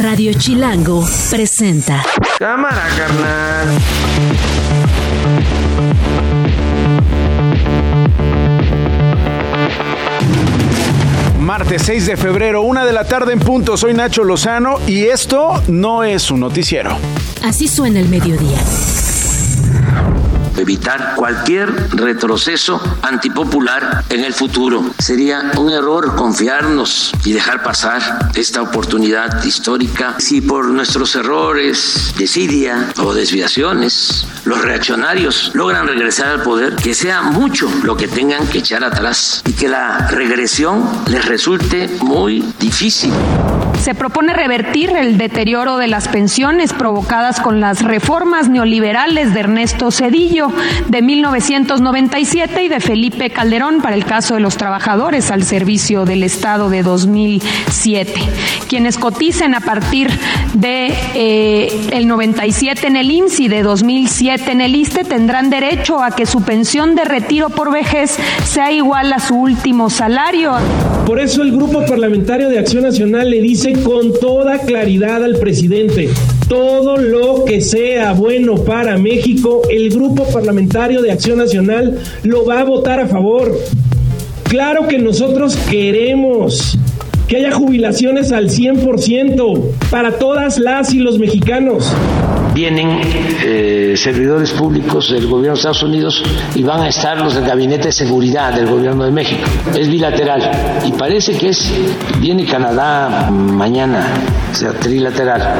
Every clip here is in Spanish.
Radio Chilango presenta. Cámara, carnal. Martes 6 de febrero, una de la tarde en punto. Soy Nacho Lozano y esto no es un noticiero. Así suena el mediodía evitar cualquier retroceso antipopular en el futuro. Sería un error confiarnos y dejar pasar esta oportunidad histórica si por nuestros errores, desidia o desviaciones los reaccionarios logran regresar al poder, que sea mucho lo que tengan que echar atrás y que la regresión les resulte muy difícil. Se propone revertir el deterioro de las pensiones provocadas con las reformas neoliberales de Ernesto Cedillo de 1997 y de Felipe Calderón para el caso de los trabajadores al servicio del Estado de 2007. Quienes coticen a partir de eh, el 97 en el INSI de 2007 en el ISTE tendrán derecho a que su pensión de retiro por vejez sea igual a su último salario. Por eso el Grupo Parlamentario de Acción Nacional le dice con toda claridad al presidente, todo lo que sea bueno para México, el Grupo Parlamentario de Acción Nacional lo va a votar a favor. Claro que nosotros queremos que haya jubilaciones al 100% para todas las y los mexicanos. Vienen eh, servidores públicos del gobierno de Estados Unidos y van a estar los del Gabinete de Seguridad del gobierno de México. Es bilateral y parece que es, viene Canadá mañana, o sea, trilateral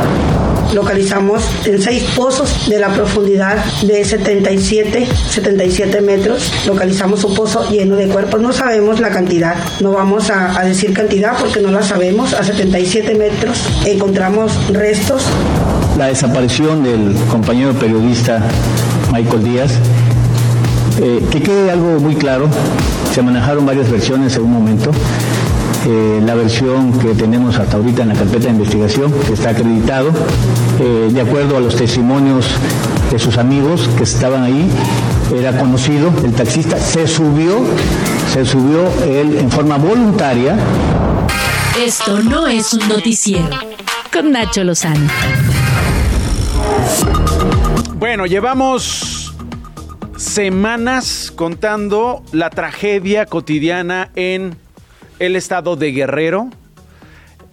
localizamos en seis pozos de la profundidad de 77, 77 metros. Localizamos un pozo lleno de cuerpos. No sabemos la cantidad. No vamos a, a decir cantidad porque no la sabemos. A 77 metros encontramos restos. La desaparición del compañero periodista Michael Díaz. Eh, que quede algo muy claro, se manejaron varias versiones en un momento. Eh, la versión que tenemos hasta ahorita en la carpeta de investigación, que está acreditado, eh, de acuerdo a los testimonios de sus amigos que estaban ahí, era conocido, el taxista se subió, se subió él en forma voluntaria. Esto no es un noticiero. Con Nacho Lozano. Bueno, llevamos semanas contando la tragedia cotidiana en el estado de Guerrero.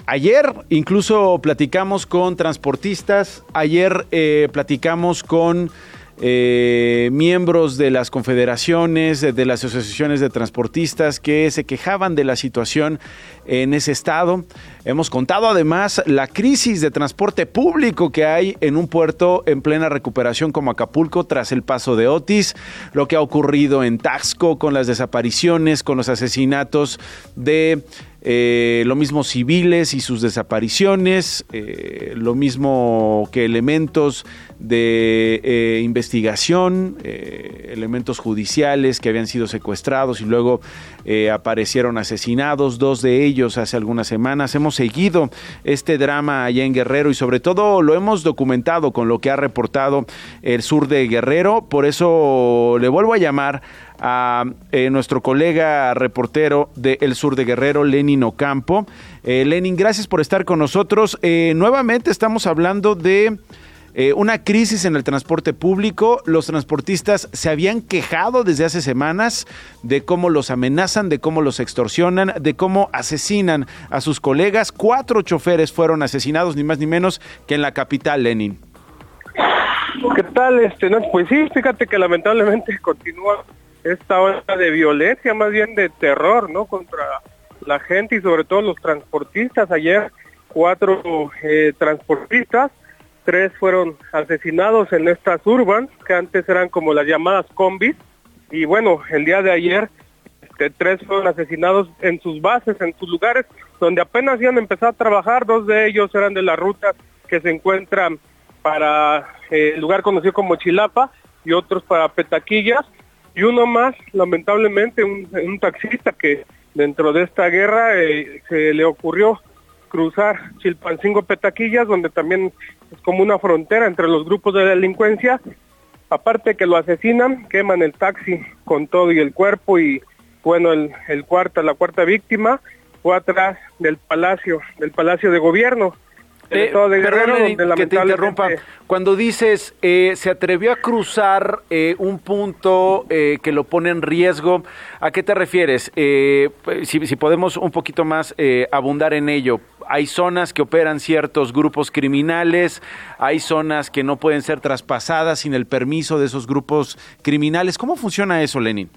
Ayer incluso platicamos con transportistas, ayer eh, platicamos con eh, miembros de las confederaciones, de las asociaciones de transportistas que se quejaban de la situación en ese estado. Hemos contado además la crisis de transporte público que hay en un puerto en plena recuperación como Acapulco tras el paso de Otis, lo que ha ocurrido en Taxco con las desapariciones, con los asesinatos de eh, lo mismo civiles y sus desapariciones, eh, lo mismo que elementos de eh, investigación, elementos judiciales que habían sido secuestrados y luego aparecieron asesinados, dos de ellos hace algunas semanas. Hemos seguido este drama allá en Guerrero y sobre todo lo hemos documentado con lo que ha reportado el sur de Guerrero, por eso le vuelvo a llamar a eh, nuestro colega reportero del sur de Guerrero, Lenin Ocampo. Eh, Lenin, gracias por estar con nosotros. Eh, nuevamente estamos hablando de una crisis en el transporte público. Los transportistas se habían quejado desde hace semanas de cómo los amenazan, de cómo los extorsionan, de cómo asesinan a sus colegas. Cuatro choferes fueron asesinados, ni más ni menos que en la capital, Lenin. ¿Qué tal? Este, no, pues sí, fíjate que lamentablemente continúa esta ola de violencia, más bien de terror, ¿no? Contra la gente y sobre todo los transportistas. Ayer cuatro eh, transportistas, tres fueron asesinados en estas urban, que antes eran como las llamadas combis, y bueno, el día de ayer este, tres fueron asesinados en sus bases, en sus lugares, donde apenas iban a empezar a trabajar, dos de ellos eran de la ruta que se encuentran para eh, el lugar conocido como Chilapa y otros para Petaquillas, y uno más, lamentablemente, un, taxista que dentro de esta guerra eh, se le ocurrió cruzar Chilpancingo Petaquillas, donde también es como una frontera entre los grupos de delincuencia. Aparte que lo asesinan, queman el taxi con todo y el cuerpo y bueno, el, el cuarta, la cuarta víctima fue atrás del palacio, del palacio de gobierno. Eh, que te interrumpa. Cuando dices eh, se atrevió a cruzar eh, un punto que lo pone en riesgo, ¿a qué te refieres? Pues, si, si, podemos un poquito más abundar en ello. Hay zonas que operan ciertos grupos criminales, hay zonas que no pueden ser traspasadas sin el permiso de esos grupos criminales. ¿Cómo funciona eso, Lenin?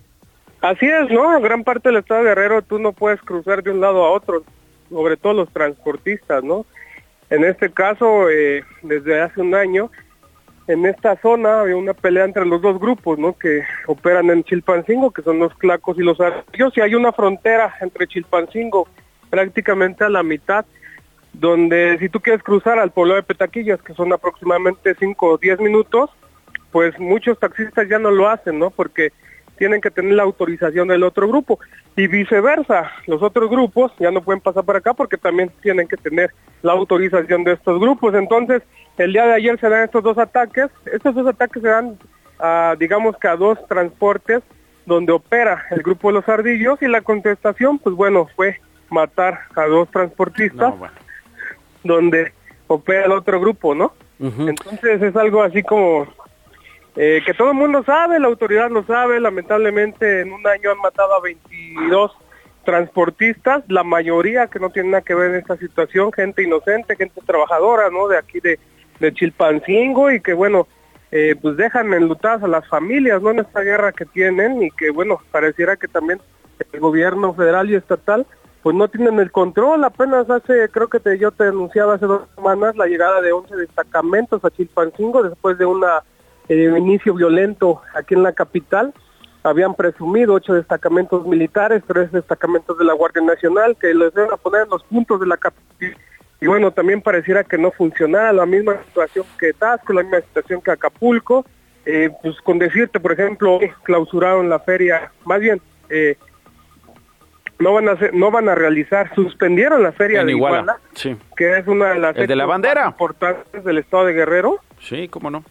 Así es, ¿no? Gran parte del Estado de Guerrero tú no puedes cruzar de un lado a otro, sobre todo los transportistas, ¿no? En este caso, eh, desde hace un año, en esta zona había una pelea entre los dos grupos, ¿no? Que operan en Chilpancingo, que son los Clacos y los Arroyos, y hay una frontera entre Chilpancingo, prácticamente a la mitad, donde si tú quieres cruzar al pueblo de Petaquillas, que son aproximadamente 5 o 10 minutos, pues muchos taxistas ya no lo hacen, ¿no? Porque tienen que tener la autorización del otro grupo y viceversa, los otros grupos ya no pueden pasar por acá porque también tienen que tener la autorización de estos grupos. Entonces, el día de ayer se dan estos dos ataques, estos dos ataques se dan, a, digamos que a dos transportes donde opera el grupo de los ardillos y la contestación, pues bueno, fue matar a dos transportistas donde opera el otro grupo, ¿no? Entonces es algo así como eh, que todo el mundo sabe, la autoridad lo sabe, lamentablemente en un año han matado a 22 transportistas, la mayoría que no tienen nada que ver en esta situación, gente inocente, gente trabajadora, ¿no? De aquí de, de Chilpancingo y que bueno, eh, pues dejan enlutadas a las familias, ¿no? En esta guerra que tienen y que bueno, pareciera que también el gobierno federal y estatal pues no tienen el control. Apenas hace, creo que yo te anunciaba hace dos semanas la llegada de 11 destacamentos a Chilpancingo después de una eh, inicio violento aquí en la capital. Habían presumido ocho destacamentos militares, tres destacamentos de la Guardia Nacional, que los iban a poner en los puntos de la capital. Y bueno, también pareciera que no funcionara, la misma situación que Tasco, la misma situación que Acapulco. Eh, pues con decirte, por ejemplo, clausuraron la feria, más bien, eh, no van a hacer, no van a realizar, suspendieron la feria de Iguala, que es una de las de la bandera importantes del estado de Guerrero. Sí, cómo no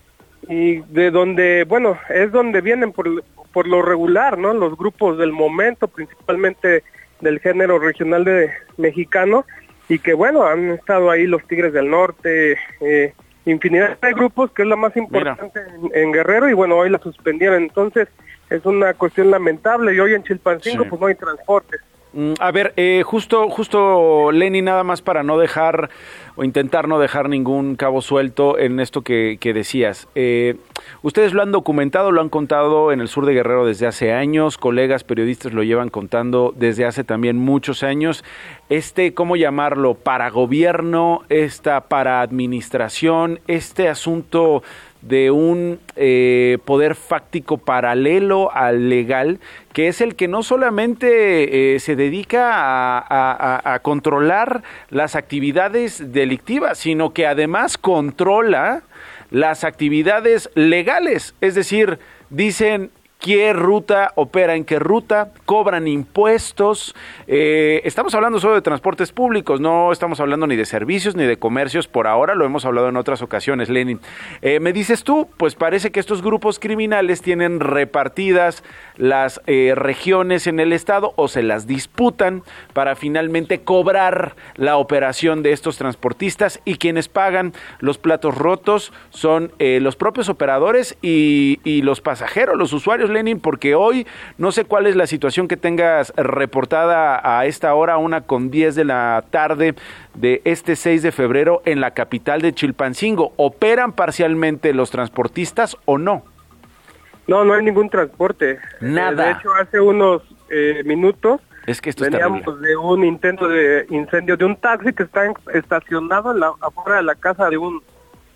y de donde, bueno, es donde vienen por, por lo regular, ¿no? Los grupos del momento, principalmente del género regional de mexicano, y que, bueno, han estado ahí los Tigres del Norte, eh, infinidad de grupos, que es la más importante en, Guerrero, y bueno, hoy la suspendieron, entonces es una cuestión lamentable, y hoy en Chilpancingo pues no hay transporte. Mm, a ver, eh, justo, justo, Lenny, nada más para no dejar o intentar no dejar ningún cabo suelto en esto que, decías. Eh, ustedes lo han documentado, lo han contado en el sur de Guerrero desde hace años, colegas periodistas lo llevan contando desde hace también muchos años. Este, ¿cómo llamarlo? Para gobierno, esta para administración, este asunto de un eh, poder fáctico paralelo al legal, que es el que no solamente eh, se dedica a, a, controlar las actividades delictivas, sino que además controla las actividades legales. Es decir, dicen qué ruta opera en qué ruta, cobran impuestos. Eh, estamos hablando solo de transportes públicos, no estamos hablando ni de servicios ni de comercios por ahora, lo hemos hablado en otras ocasiones, Lenin. Eh, me dices tú, pues parece que estos grupos criminales tienen repartidas las eh, regiones en el estado o se las disputan para finalmente cobrar la operación de estos transportistas y quienes pagan los platos rotos son los propios operadores y, y los pasajeros, los usuarios Lenin, porque hoy no sé cuál es la situación que tengas reportada a esta hora, una con 10 de la tarde de este 6 de febrero en la capital de Chilpancingo. ¿Operan parcialmente los transportistas o no? No, no hay ningún transporte. Nada. de hecho, hace unos eh, minutos es que esto veníamos de un intento de incendio de un taxi que está estacionado en la, afuera de la casa de un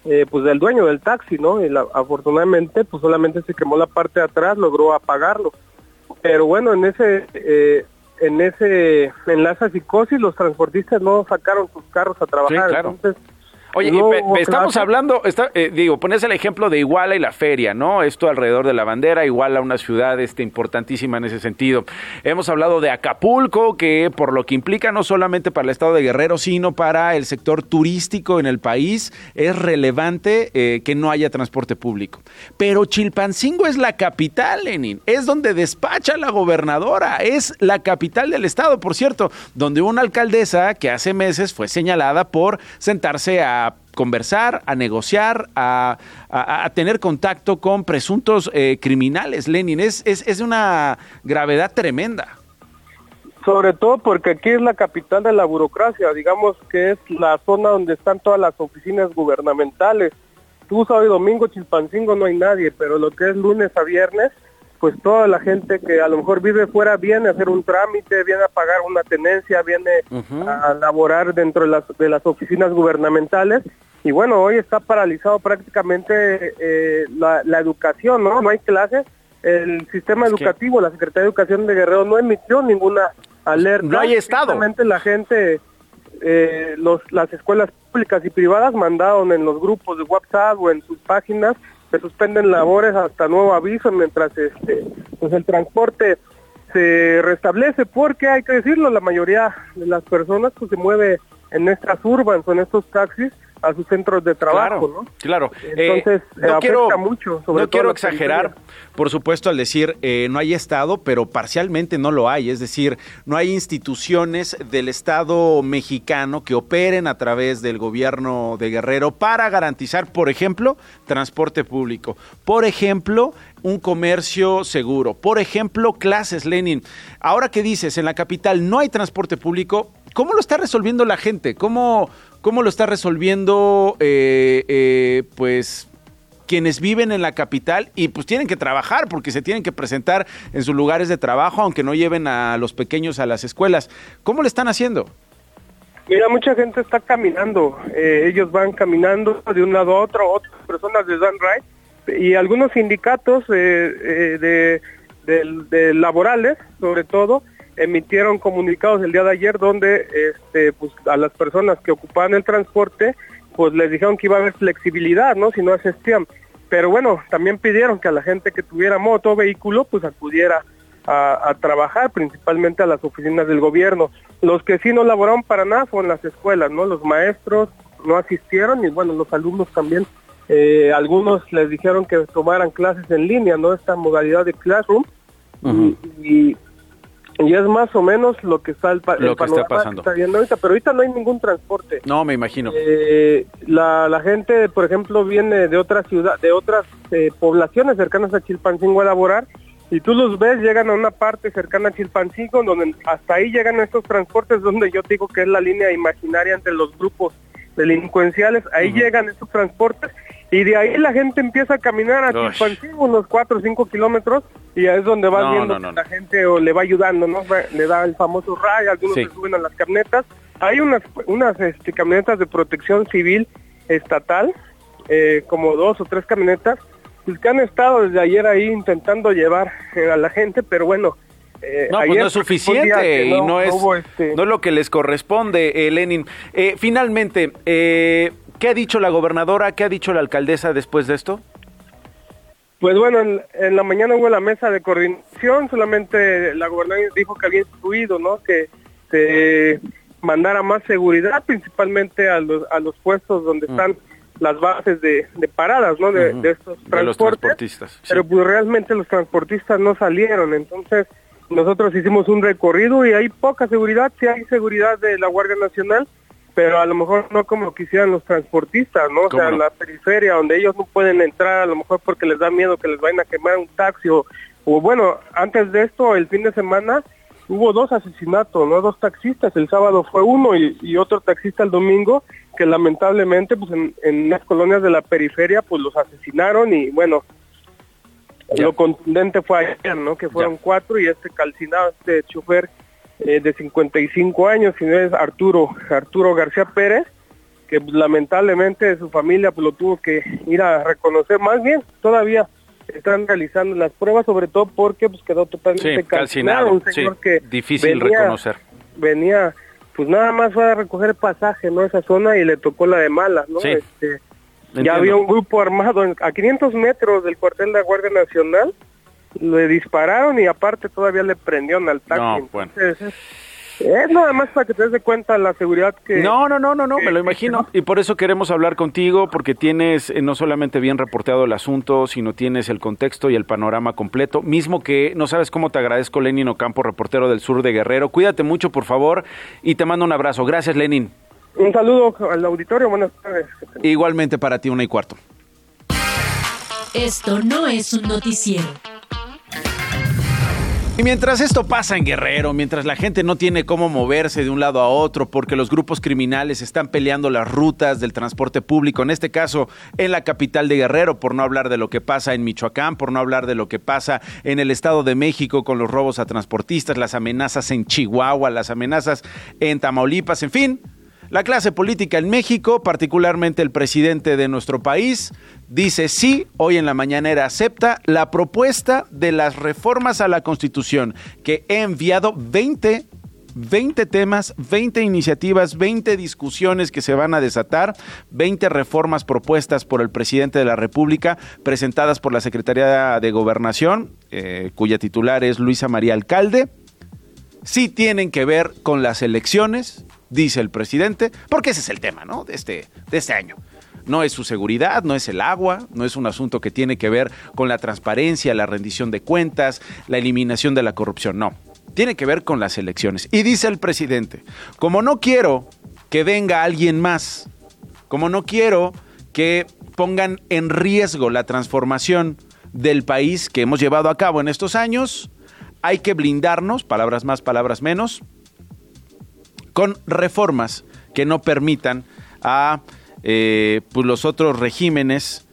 eh, pues del dueño del taxi, ¿no? Y afortunadamente pues solamente se quemó la parte de atrás, logró apagarlo. Pero bueno, en ese eh, en ese en psicosis los transportistas no sacaron sus carros a trabajar, entonces Oye, estamos hablando, está, eh, digo, pones el ejemplo de Iguala y la feria, ¿no? Esto alrededor de la bandera, Iguala una ciudad este, importantísima en ese sentido. Hemos hablado de Acapulco, que por lo que implica no solamente para el estado de Guerrero, sino para el sector turístico en el país, es relevante eh, que no haya transporte público. Pero Chilpancingo es la capital, Lenin, es donde despacha la gobernadora, es la capital del estado, por cierto, donde una alcaldesa que hace meses fue señalada por sentarse a conversar, a negociar, a, tener contacto con presuntos eh, criminales, Lenin. Es, es, es una gravedad tremenda. Sobre todo porque aquí es la capital de la burocracia, digamos que es la zona donde están todas las oficinas gubernamentales. Tú sábado y domingo, Chilpancingo no hay nadie, pero lo que es lunes a viernes, pues toda la gente que a lo mejor vive fuera viene a hacer un trámite, viene a pagar una tenencia, viene a laborar dentro de las, de las oficinas gubernamentales. Y bueno, hoy está paralizado prácticamente eh, la, educación, ¿no? No hay clases. El sistema educativo, la Secretaría de Educación de Guerrero no emitió ninguna alerta. No hay estado. la gente, eh, los, las escuelas públicas y privadas mandaron en los grupos de WhatsApp o en sus páginas se suspenden labores hasta nuevo aviso mientras este pues el transporte se restablece porque hay que decirlo la mayoría de las personas pues se mueve en estas urbans o en estos taxis a sus centros de trabajo, ¿no? Claro. Entonces, eh, no quiero, mucho. no quiero exagerar, por supuesto, al decir eh, no hay Estado, pero parcialmente no lo hay. Es decir, no hay instituciones del Estado mexicano que operen a través del gobierno de Guerrero para garantizar, por ejemplo, transporte público. Por ejemplo, un comercio seguro. Por ejemplo, clases, Lenin. Ahora que dices, en la capital no hay transporte público, ¿cómo lo está resolviendo la gente? ¿Cómo, cómo lo está resolviendo, eh, eh, pues, quienes viven en la capital y pues tienen que trabajar porque se tienen que presentar en sus lugares de trabajo, aunque no lleven a los pequeños a las escuelas. ¿Cómo le están haciendo? Mira, mucha gente está caminando. Eh, ellos van caminando de un lado a otro, otras personas les dan ride y algunos sindicatos de, de, laborales, sobre todo, emitieron comunicados el día de ayer donde este, pues, a las personas que ocupaban el transporte pues les dijeron que iba a haber flexibilidad, ¿no? Si no asistían. Pero bueno, también pidieron que a la gente que tuviera moto o vehículo pues acudiera a, trabajar, principalmente a las oficinas del gobierno. Los que sí no laboraron para nada fueron las escuelas, ¿no? Los maestros no asistieron y bueno, los alumnos también. Eh, algunos les dijeron que tomaran clases en línea, ¿no? Esta modalidad de classroom. y, y es más o menos lo que está el, lo que está pasando. viendo ahorita, pero ahorita no hay ningún transporte. No, me imagino. Eh, la, la gente, por ejemplo, viene de otras ciudad, de otras eh, poblaciones cercanas a Chilpancingo a laborar y tú los ves, llegan a una parte cercana a Chilpancingo, donde hasta ahí llegan estos transportes, donde yo digo que es la línea imaginaria entre los grupos delincuenciales, ahí llegan estos transportes y de ahí la gente empieza a caminar a Chilpancingo unos 4 o 5 kilómetros y es donde va viendo que la gente o le va ayudando, ¿no? Le da el famoso ray, algunos se suben a las camionetas. Hay unas, unas este, camionetas de protección civil estatal, eh, como dos o tres camionetas, pues, que han estado desde ayer ahí intentando llevar eh, a la gente, pero bueno, eh, no, pues no es suficiente y no, es, este no es lo que les corresponde, Lenin. finalmente, ¿qué ha dicho la gobernadora, qué ha dicho la alcaldesa después de esto? Pues bueno, en, la mañana hubo la mesa de coordinación, solamente la gobernadora dijo que había instruido, ¿no? Que se mandara más seguridad, principalmente a los, a los puestos donde mm. están las bases de, paradas, ¿no? De, estos transportistas. Pero pues realmente los transportistas no salieron, entonces nosotros hicimos un recorrido y hay poca seguridad, sí hay seguridad de la Guardia Nacional, pero a lo mejor no como quisieran los transportistas, ¿no? O sea, en la periferia donde ellos no pueden entrar, a lo mejor porque les da miedo que les vayan a quemar un taxi o, bueno, antes de esto, el fin de semana hubo dos asesinatos, ¿no? Dos taxistas, el sábado fue uno y, otro taxista el domingo, que lamentablemente pues en, en las colonias de la periferia pues los asesinaron y bueno, lo contundente fue ayer, ¿no? Que fueron cuatro y este calcinado, este chofer eh, de 55 años, sino es Arturo, Arturo García Pérez, que lamentablemente su familia pues, lo tuvo que ir a reconocer. Más bien, todavía están realizando las pruebas, sobre todo porque pues quedó totalmente calcinado. Un señor que difícil venía, reconocer. Venía pues nada más fue a recoger pasaje, ¿no? Esa zona y le tocó la de malas, ¿no? Este, ya había un grupo armado a 500 metros del cuartel de la Guardia Nacional, le dispararon y aparte todavía le prendieron al taxi. Entonces, es nada más para que te des de cuenta la seguridad que... No, no, no, no, no, me lo imagino. Y por eso queremos hablar contigo, porque tienes eh, no solamente bien reporteado el asunto, sino tienes el contexto y el panorama completo. Mismo que no sabes cómo te agradezco, Lenin Ocampo, reportero del sur de Guerrero. Cuídate mucho, por favor, y te mando un abrazo. Gracias, Lenin. Un saludo al auditorio, buenas tardes. Igualmente para ti, una y cuarto. Esto no es un noticiero. Y mientras esto pasa en Guerrero, mientras la gente no tiene cómo moverse de un lado a otro porque los grupos criminales están peleando las rutas del transporte público, en este caso en la capital de Guerrero, por no hablar de lo que pasa en Michoacán, por no hablar de lo que pasa en el Estado de México con los robos a transportistas, las amenazas en Chihuahua, las amenazas en Tamaulipas, en fin, la clase política en México, particularmente el presidente de nuestro país, dice sí, hoy en la mañanera acepta la propuesta de las reformas a la Constitución, que he enviado 20 20 temas, 20 iniciativas, 20 discusiones que se van a desatar, 20 reformas propuestas por el presidente de la República, presentadas por la Secretaría de Gobernación, eh, cuya titular es Luisa María Alcalde. Sí tienen que ver con las elecciones, dice el presidente, porque ese es el tema, ¿no? De este, de este año. No es su seguridad, no es el agua, no es un asunto que tiene que ver con la transparencia, la rendición de cuentas, la eliminación de la corrupción, no. Tiene que ver con las elecciones. Y dice el presidente, como no quiero que venga alguien más, como no quiero que pongan en riesgo la transformación del país que hemos llevado a cabo en estos años, hay que blindarnos, palabras más, palabras menos, con reformas que no permitan a eh, pues los otros regímenes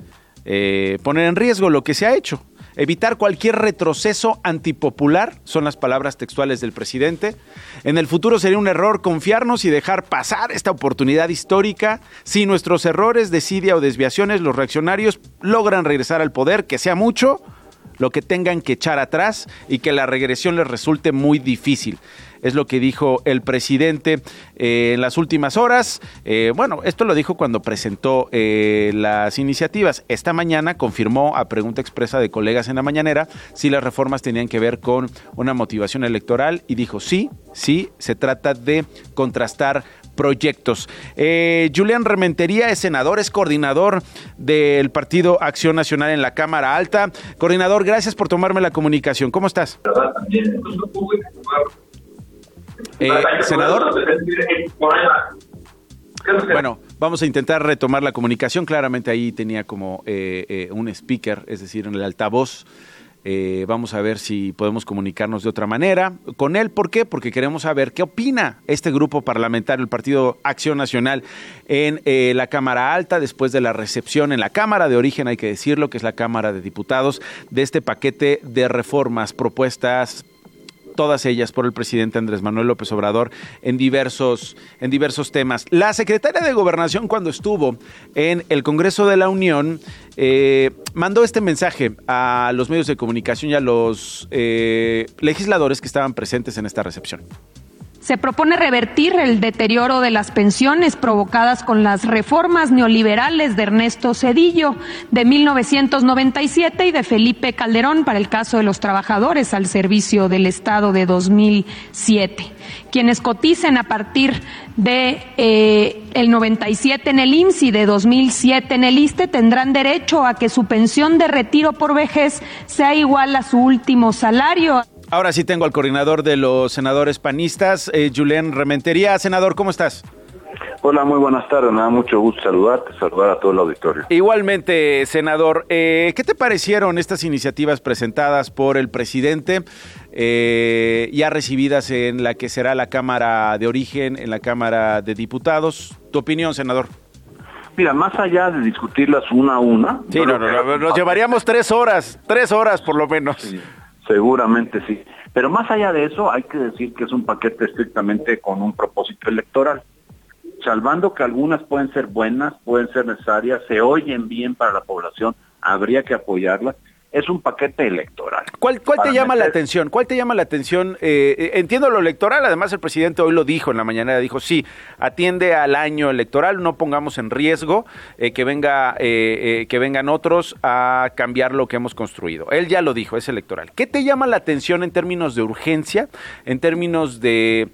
eh, poner en riesgo lo que se ha hecho. Evitar cualquier retroceso antipopular, son las palabras textuales del presidente. En el futuro sería un error confiarnos y dejar pasar esta oportunidad histórica. Si nuestros errores, desidia o desviaciones, los reaccionarios logran regresar al poder, que sea mucho, lo que tengan que echar atrás y que la regresión les resulte muy difícil es lo que dijo el presidente eh, en las últimas horas. Eh, bueno, esto lo dijo cuando presentó eh, las iniciativas. Esta mañana confirmó a pregunta expresa de colegas en la mañanera si las reformas tenían que ver con una motivación electoral y dijo sí, sí, se trata de contrastar proyectos. Julián Rementería es senador, es coordinador del Partido Acción Nacional en la Cámara Alta. Coordinador, gracias por tomarme la comunicación. ¿Cómo estás? Eh, senador. Bueno, vamos a intentar retomar la comunicación. Claramente ahí tenía como eh, eh, un speaker, es decir, en el altavoz. Vamos a ver si podemos comunicarnos de otra manera con él. ¿Por qué? Porque queremos saber qué opina este grupo parlamentario, el Partido Acción Nacional, en la Cámara Alta, después de la recepción en la Cámara de origen, hay que decirlo, que es la Cámara de Diputados, de este paquete de reformas propuestas todas ellas por el presidente Andrés Manuel López Obrador en diversos, en diversos temas. La secretaria de Gobernación cuando estuvo en el Congreso de la Unión eh, mandó este mensaje a los medios de comunicación y a los eh, legisladores que estaban presentes en esta recepción. Se propone revertir el deterioro de las pensiones provocadas con las reformas neoliberales de Ernesto Cedillo de 1997 y de Felipe Calderón para el caso de los trabajadores al servicio del Estado de 2007. Quienes coticen a partir de eh, el 97 en el IMSS y de 2007 en el ISTE tendrán derecho a que su pensión de retiro por vejez sea igual a su último salario. Ahora sí tengo al coordinador de los senadores panistas, eh, Julián Rementería. Senador, ¿cómo estás? Hola, muy buenas tardes. Me da mucho gusto saludarte, saludar a todo el auditorio. Igualmente, senador, eh, ¿qué te parecieron estas iniciativas presentadas por el presidente, eh, ya recibidas en la que será la Cámara de Origen, en la Cámara de Diputados? ¿Tu opinión, senador? Mira, más allá de discutirlas una a una. Sí, no, no, no, nos llevaríamos tres horas, tres horas por lo menos. Sí. Seguramente sí. Pero más allá de eso, hay que decir que es un paquete estrictamente con un propósito electoral. Salvando que algunas pueden ser buenas, pueden ser necesarias, se oyen bien para la población, habría que apoyarlas, es un paquete electoral. ¿Cuál, cuál te llama la atención? ¿Cuál te llama la atención? Eh, eh, entiendo lo electoral, además el presidente hoy lo dijo en la mañana, dijo, sí, atiende al año electoral, no pongamos en riesgo eh, que, venga, que vengan otros a cambiar lo que hemos construido. Él ya lo dijo, es electoral. ¿Qué te llama la atención en términos de urgencia, en términos de,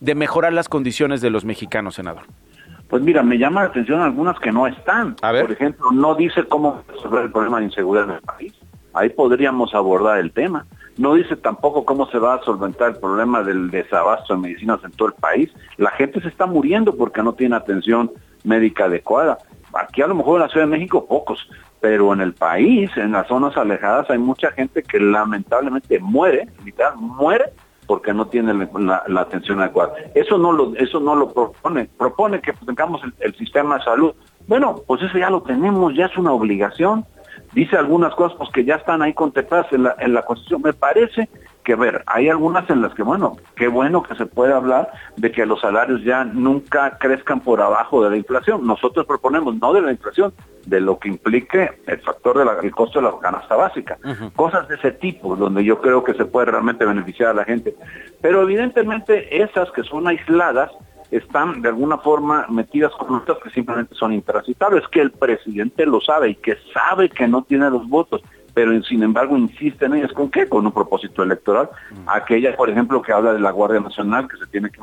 de mejorar las condiciones de los mexicanos, senador? Pues mira, me llama la atención algunas que no están. Por ejemplo, no dice cómo resolver el problema de inseguridad en el país ahí podríamos abordar el tema. No dice tampoco cómo se va a solventar el problema del desabasto de medicinas en todo el país. La gente se está muriendo porque no tiene atención médica adecuada. Aquí a lo mejor en la Ciudad de México pocos, pero en el país, en las zonas alejadas, hay mucha gente que lamentablemente muere, literal, muere porque no tiene la, atención adecuada. Eso no lo, eso no lo propone. Propone que tengamos el sistema de salud. Bueno, pues eso ya lo tenemos, ya es una obligación dice algunas cosas pues, que ya están ahí contempladas en la, en la Constitución. Me parece que, ver, hay algunas en las que, bueno, qué bueno que se puede hablar de que los salarios ya nunca crezcan por abajo de la inflación. Nosotros proponemos no de la inflación, de lo que implique el factor del costo de la canasta básica. Cosas de ese tipo, donde yo creo que se puede realmente beneficiar a la gente. Pero evidentemente esas que son aisladas, están de alguna forma metidas con otras que simplemente son intransitables, que el presidente lo sabe y que sabe que no tiene los votos, pero sin embargo insiste en ellas. ¿Con qué? Con un propósito electoral. Aquella, por ejemplo, que habla de la Guardia Nacional, que se tiene que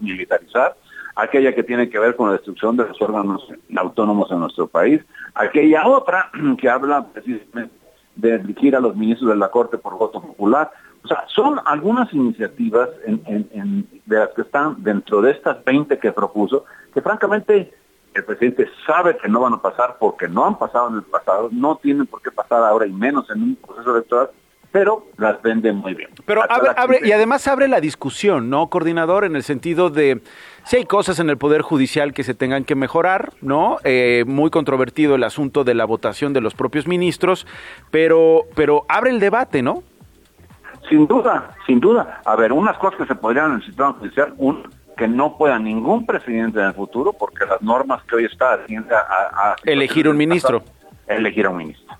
militarizar, aquella que tiene que ver con la destrucción de los órganos autónomos en nuestro país, aquella otra que habla precisamente de elegir a los ministros de la Corte por voto popular. O sea, son algunas iniciativas en, de las que están dentro de estas 20 que propuso, que francamente el presidente sabe que no van a pasar porque no han pasado en el pasado, no tienen por qué pasar ahora y menos en un proceso electoral, pero las venden muy bien. Pero abre, y además abre la discusión, ¿no, coordinador? En el sentido de si hay cosas en el Poder Judicial que se tengan que mejorar, ¿no? Eh, muy controvertido el asunto de la votación de los propios ministros, pero, pero abre el debate, ¿no? Sin duda, sin duda. A ver, unas cosas que se podrían en el sistema judicial, un, que no pueda ningún presidente en el futuro, porque las normas que hoy está haciendo a, elegir un ministro. Elegir a un ministro.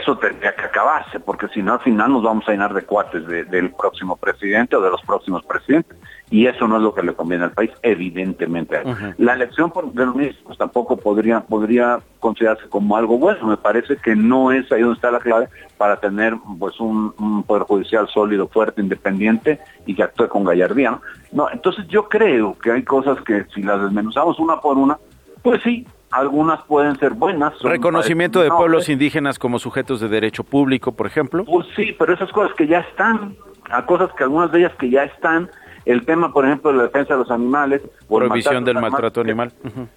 Eso tendría que acabarse, porque si no al final nos vamos a llenar de cuates del próximo presidente o de los próximos presidentes y eso no es lo que le conviene al país, evidentemente. La elección de los ministros tampoco podría, podría considerarse como algo bueno, me parece que no es ahí donde está la clave para tener pues un, poder judicial sólido, fuerte, independiente y que actúe con gallardía. ¿no? entonces yo creo que hay cosas que si las desmenuzamos una por una, pues sí, algunas pueden ser buenas. Reconocimiento de pueblos indígenas como sujetos de derecho público, por ejemplo. Pues sí, pero esas cosas que ya están, a cosas que algunas de ellas que ya están, el tema, por ejemplo, de la defensa de los animales. Prohibición del maltrato animal.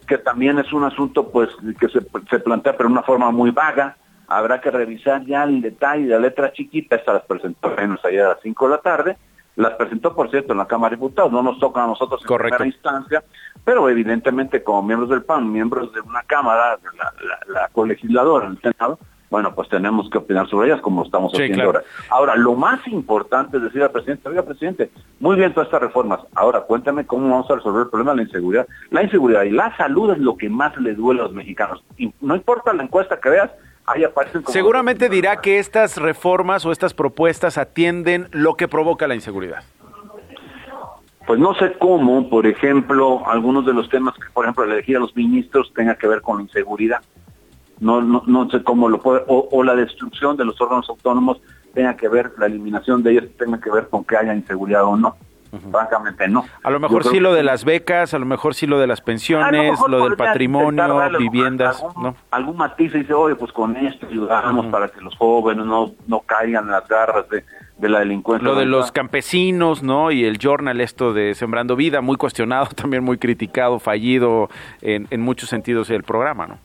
Que, también es un asunto pues que se, se plantea pero de una forma muy vaga. Habrá que revisar ya el detalle de la letra chiquita. Esta las presentó menos ayer a las 5 de la tarde. Las presentó, por cierto, en la Cámara de Diputados. No nos toca a nosotros en primera instancia, pero evidentemente como miembros del PAN, miembros de una Cámara, la, la, la colegisladora el Senado, bueno, pues tenemos que opinar sobre ellas como estamos haciendo ahora. Ahora, lo más importante es decir al presidente, oiga, presidente, muy bien todas estas reformas, ahora cuéntame cómo vamos a resolver el problema de la inseguridad. La inseguridad y la salud es lo que más le duele a los mexicanos. Y no importa la encuesta que veas, ahí aparecen como Seguramente dirá que estas reformas o estas propuestas atienden lo que provoca la inseguridad. Pues no sé cómo, por ejemplo, algunos de los temas que, por ejemplo, elegir a los ministros tenga que ver con la inseguridad no, no, no sé cómo lo puede, o, la destrucción de los órganos autónomos tenga que ver, la eliminación de ellos tenga que ver con que haya inseguridad o no. Francamente no. A lo mejor sí lo de las becas, a lo mejor sí lo de las pensiones, lo, del patrimonio, viviendas, algún, ¿no? Algún matiz dice, oye, pues con esto ayudamos para que los jóvenes no, no caigan en las garras de, de la delincuencia. Lo de los campesinos, ¿no? Y el journal esto de Sembrando Vida, muy cuestionado, también muy criticado, fallido en, en muchos sentidos el programa, ¿no?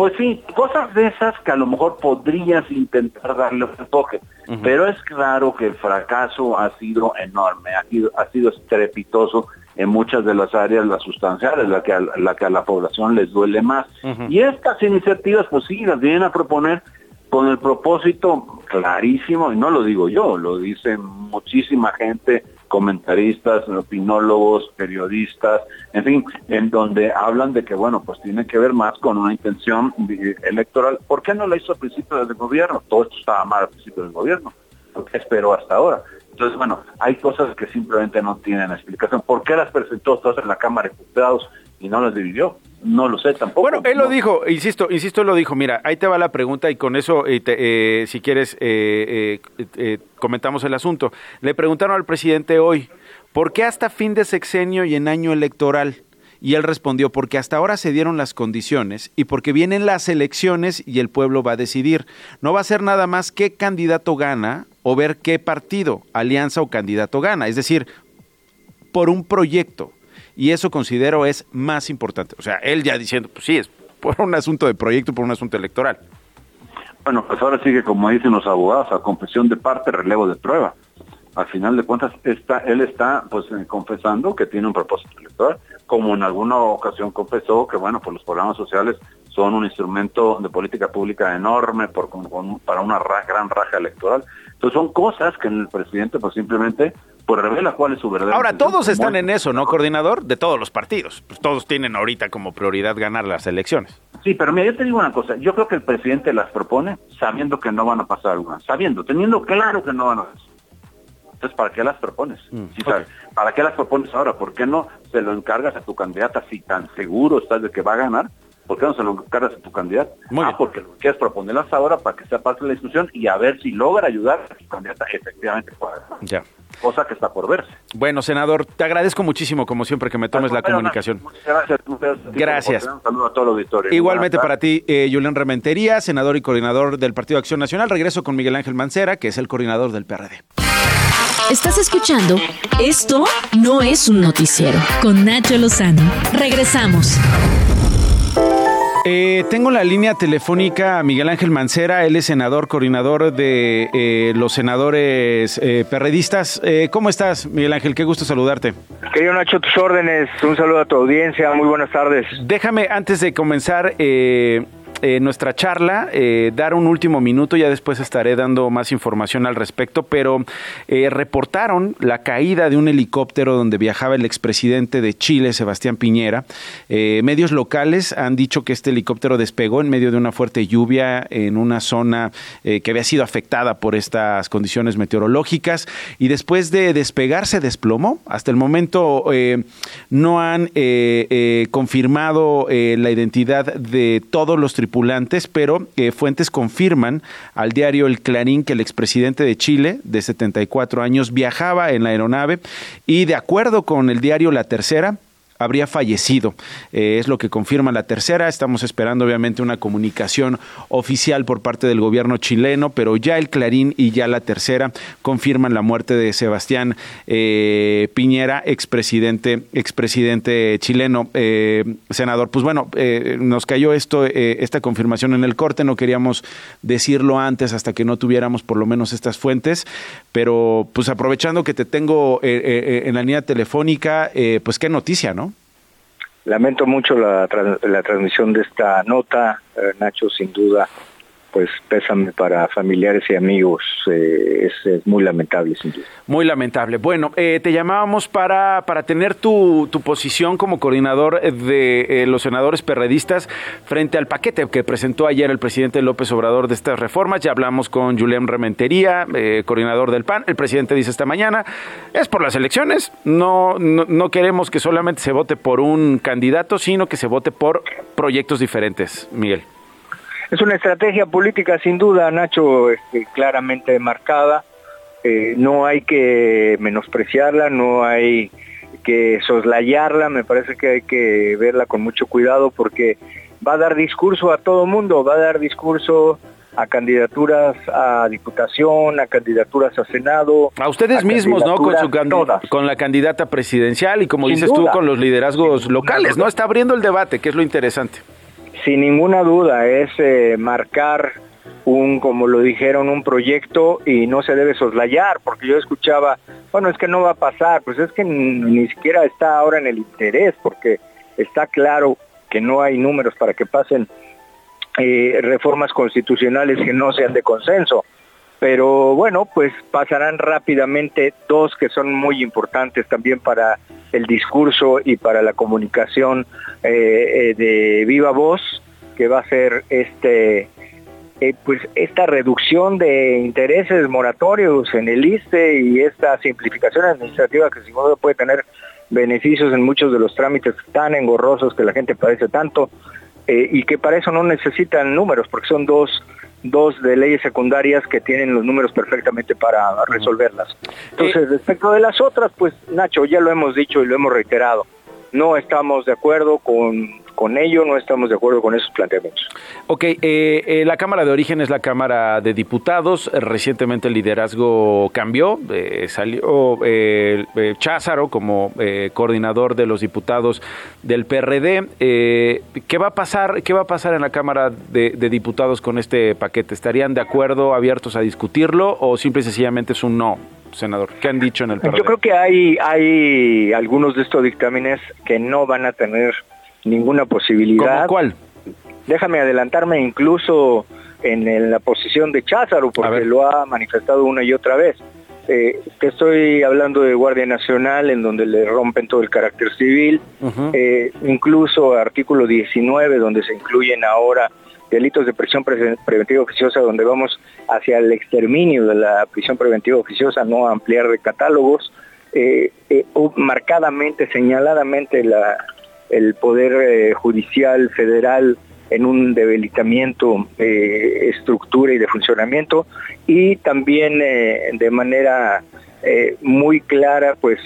Pues sí, cosas de esas que a lo mejor podrías intentar darle un toque, pero es claro que el fracaso ha sido enorme, ha sido, ha sido estrepitoso en muchas de las áreas, las sustanciales, la que a, la que a la población les duele más. Y estas iniciativas, pues sí, las vienen a proponer con el propósito clarísimo, y no lo digo yo, lo dicen muchísima gente comentaristas, opinólogos, periodistas, en fin, en donde hablan de que, bueno, pues tiene que ver más con una intención electoral. ¿Por qué no lo hizo al principio del gobierno? Todo esto estaba mal al principio del gobierno. ¿Por qué esperó hasta ahora? Entonces, bueno, hay cosas que simplemente no tienen explicación. ¿Por qué las presentó todas en la Cámara de Diputados y no las dividió? No lo sé tampoco. Bueno, él lo dijo, insisto, insisto, él lo dijo. Mira, ahí te va la pregunta y con eso, eh, eh, si quieres, eh, comentamos el asunto. Le preguntaron al presidente hoy, ¿por qué hasta fin de sexenio y en año electoral? Y él respondió, porque hasta ahora se dieron las condiciones y porque vienen las elecciones y el pueblo va a decidir. No va a ser nada más qué candidato gana o ver qué partido, alianza o candidato gana. Es decir, por un proyecto y eso considero es más importante. O sea, él ya diciendo, pues sí, es por un asunto de proyecto, por un asunto electoral. Bueno, pues ahora sigue, como dicen los abogados, a confesión de parte, relevo de prueba. Al final de cuentas, está, él está pues eh, confesando que tiene un propósito electoral, como en alguna ocasión confesó que, bueno, pues los programas sociales son un instrumento de política pública enorme por, para una gran raja electoral. Entonces son cosas que el presidente pues simplemente pues revela cuál es su verdadero. Ahora, todos están en eso, ¿no, coordinador? De todos los partidos. Pues todos tienen ahorita como prioridad ganar las elecciones. Sí, pero mira, yo te digo una cosa. Yo creo que el presidente las propone sabiendo que no van a pasar algunas. Sabiendo, teniendo claro que no van a pasar. Entonces, ¿para qué las propones? Mm, ¿Para qué las propones ahora? ¿Por qué no se lo encargas a tu candidata si tan seguro estás de que va a ganar? ¿Por qué no se lo encargas a tu candidato? ah, porque lo que quieres proponerlas ahora para que sea parte de la discusión y a ver si logra ayudar a tu candidata efectivamente pueda Ya cosa que está por verse. Bueno, senador, te agradezco muchísimo, como siempre, que me tomes la comunicación. gracias. Gracias. Un saludo a todo el auditorio. Igualmente para ti, eh, Julián Rementería, senador y coordinador del Partido Acción Nacional. Regreso con Miguel Ángel Mancera, que es el coordinador del PRD. Estás escuchando Esto no es un noticiero con Nacho Lozano. Regresamos. Eh, tengo la línea telefónica a Miguel Ángel Mancera, él es senador, coordinador de eh, los senadores eh, perredistas. ¿Cómo estás, Miguel Ángel? Qué gusto saludarte. Querido Nacho, tus órdenes, un saludo a tu audiencia, muy buenas tardes. Déjame, antes de comenzar, eh, nuestra charla, eh, dar un último minuto, ya después estaré dando más información al respecto, pero eh, reportaron la caída de un helicóptero donde viajaba el expresidente de Chile, Sebastián Piñera. medios locales han dicho que este helicóptero despegó en medio de una fuerte lluvia en una zona que había sido afectada por estas condiciones meteorológicas y después de despegar se desplomó. Hasta el momento no han confirmado la identidad de todos los tripulantes pero eh, fuentes confirman al diario El Clarín que el expresidente de Chile, de 74 años, viajaba en la aeronave y de acuerdo con el diario La Tercera, habría fallecido. Eh, es lo que confirma la tercera. Estamos esperando obviamente una comunicación oficial por parte del gobierno chileno, pero ya el Clarín y ya la tercera confirman la muerte de Sebastián eh, Piñera, expresidente, expresidente chileno, eh, senador. Pues bueno, nos cayó esto, esta confirmación en el corte. No queríamos decirlo antes hasta que no tuviéramos por lo menos estas fuentes, pero pues aprovechando que te tengo en la línea telefónica, pues qué noticia, ¿no? Lamento mucho la, la transmisión de esta nota, eh, Nacho, sin duda pues pésame para familiares y amigos, eh, es, muy lamentable. Muy lamentable. Bueno, eh, te llamábamos para, para tener tu, tu posición como coordinador de eh, los senadores perredistas frente al paquete que presentó ayer el presidente López Obrador de estas reformas. Ya hablamos con Julián Rementería, coordinador del PAN. El presidente dice esta mañana, es por las elecciones, no, no, no queremos que solamente se vote por un candidato, sino que se vote por proyectos diferentes, Miguel. Es una estrategia política sin duda, Nacho, este, claramente marcada. Eh, no hay que menospreciarla, no hay que soslayarla, me parece que hay que verla con mucho cuidado porque va a dar discurso a todo mundo, va a dar discurso a candidaturas a diputación, a candidaturas a senado. A ustedes mismos, ¿no? Con, su con la candidata presidencial y como dices tú, con los liderazgos locales, ¿no? Está abriendo el debate, que es lo interesante sin ninguna duda es eh, marcar un, como lo dijeron, un proyecto y no se debe soslayar, porque yo escuchaba, bueno, es que no va a pasar, pues es que ni, siquiera está ahora en el interés, porque está claro que no hay números para que pasen eh, reformas constitucionales que no sean de consenso. Pero bueno, pues pasarán rápidamente dos que son muy importantes también para el discurso y para la comunicación eh, eh, de viva voz, que va a ser este eh, pues esta reducción de intereses moratorios en el ISTE y esta simplificación administrativa que sin duda puede tener beneficios en muchos de los trámites tan engorrosos que la gente padece tanto y que para eso no necesitan números porque son dos dos de leyes secundarias que tienen los números perfectamente para resolverlas. Entonces, respecto de las otras, pues Nacho, ya lo hemos dicho y lo hemos reiterado, no estamos de acuerdo con con ello no estamos de acuerdo con esos planteamientos. Ok, eh, eh, la Cámara de Origen es la Cámara de Diputados. Recientemente el liderazgo cambió. Eh, salió Cházaro como coordinador de los diputados del PRD. ¿Qué va a pasar? ¿Qué va a pasar en la Cámara de, Diputados con este paquete? ¿Estarían de acuerdo, abiertos a discutirlo o simple y sencillamente es un no? senador? ¿Qué han dicho en el PRD? Yo creo que hay, hay algunos de estos dictámenes que no van a tener ninguna posibilidad. cuál? Déjame adelantarme incluso en, la posición de Cházaro, porque lo ha manifestado una y otra vez. Eh, te estoy hablando de Guardia Nacional, en donde le rompen todo el carácter civil, eh, incluso artículo 19, donde se incluyen ahora delitos de prisión preventiva oficiosa, donde vamos hacia el exterminio de la prisión preventiva oficiosa, no ampliar de catálogos, eh, marcadamente, señaladamente la, el Poder eh, Judicial Federal en un debilitamiento de estructura y de funcionamiento y también eh, de manera eh, muy clara, pues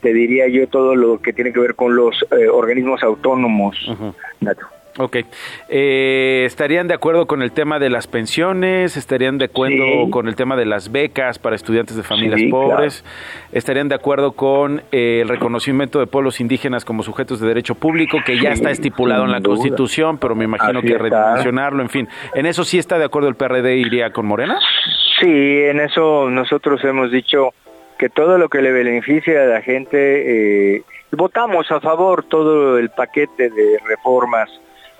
te diría yo todo lo que tiene que ver con los organismos autónomos. Ok. Eh, ¿Estarían de acuerdo con el tema de las pensiones? ¿Estarían de acuerdo con el tema de las becas para estudiantes de familias pobres? ¿Estarían de acuerdo con eh, el reconocimiento de pueblos indígenas como sujetos de derecho público, que ya está estipulado en la Constitución, pero me imagino que redimensionarlo, en fin? ¿En eso sí está de acuerdo el PRD iría con Morena? Sí, en eso nosotros hemos dicho que todo lo que le beneficia a la gente, eh, votamos a favor todo el paquete de reformas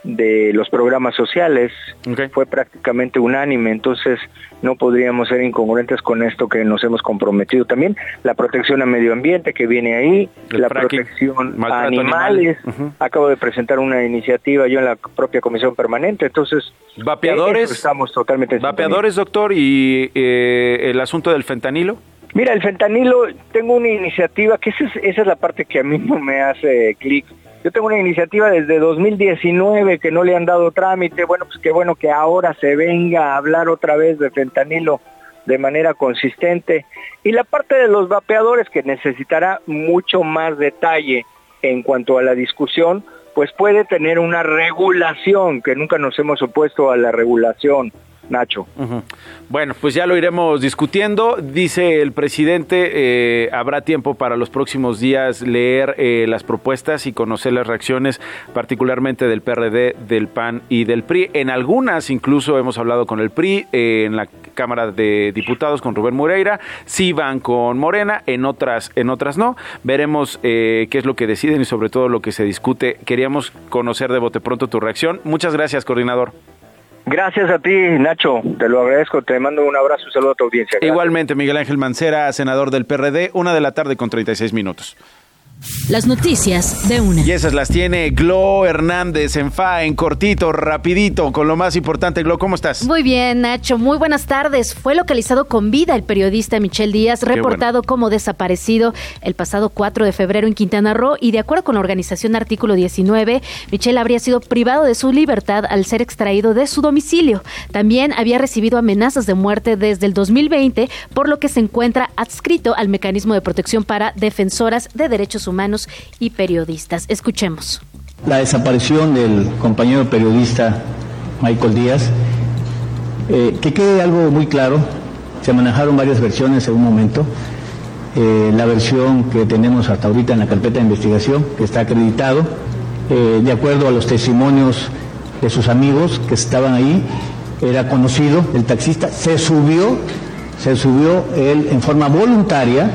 de los programas sociales. Fue prácticamente unánime, entonces no podríamos ser incongruentes con esto que nos hemos comprometido. También. La protección al medio ambiente que viene ahí, la protección a animales. Acabo de presentar una iniciativa yo en la propia comisión permanente, entonces vapeadores estamos totalmente vapeadores, doctor, y eh, el asunto del fentanilo. Mira, el fentanilo, tengo una iniciativa que esa es, esa es la parte que a mí no me hace clic yo tengo una iniciativa desde 2019 que no le han dado trámite. Bueno, pues qué bueno que ahora se venga a hablar otra vez de fentanilo de manera consistente. Y la parte de los vapeadores que necesitará mucho más detalle en cuanto a la discusión, pues puede tener una regulación, que nunca nos hemos opuesto a la regulación Nacho. Bueno, pues ya lo iremos discutiendo. Dice el presidente, eh, habrá tiempo para los próximos días leer eh, las propuestas y conocer las reacciones, particularmente del PRD, del PAN y del PRI. En algunas incluso hemos hablado con el PRI, eh, en la Cámara de Diputados con Rubén Moreira, sí van con Morena, en otras, en otras no. Veremos qué es lo que deciden y sobre todo lo que se discute. Queríamos conocer de bote pronto tu reacción. Muchas gracias, coordinador. Gracias a ti, Nacho. Te lo agradezco. Te mando un abrazo y saludo a tu audiencia. Igualmente, Miguel Ángel Mancera, senador del PRD, una de la tarde con 36 minutos. Las noticias de una. Y esas las tiene Glo Hernández en FA, en cortito, rapidito, con lo más importante. Glo, ¿cómo estás? Muy bien, Nacho. Muy buenas tardes. Fue localizado con vida el periodista Michel Díaz, reportado como desaparecido el pasado 4 de febrero en Quintana Roo. Y de acuerdo con la organización Artículo 19, Michel habría sido privado de su libertad al ser extraído de su domicilio. También había recibido amenazas de muerte desde el 2020, por lo que se encuentra adscrito al mecanismo de protección para defensoras de derechos humanos y periodistas. Escuchemos. La desaparición del compañero periodista Michael Díaz, eh, que quede algo muy claro, se manejaron varias versiones en un momento. Eh, la versión que tenemos hasta ahorita en la carpeta de investigación, que está acreditado, eh, de acuerdo a los testimonios de sus amigos que estaban ahí, era conocido, el taxista, se subió, se subió él en forma voluntaria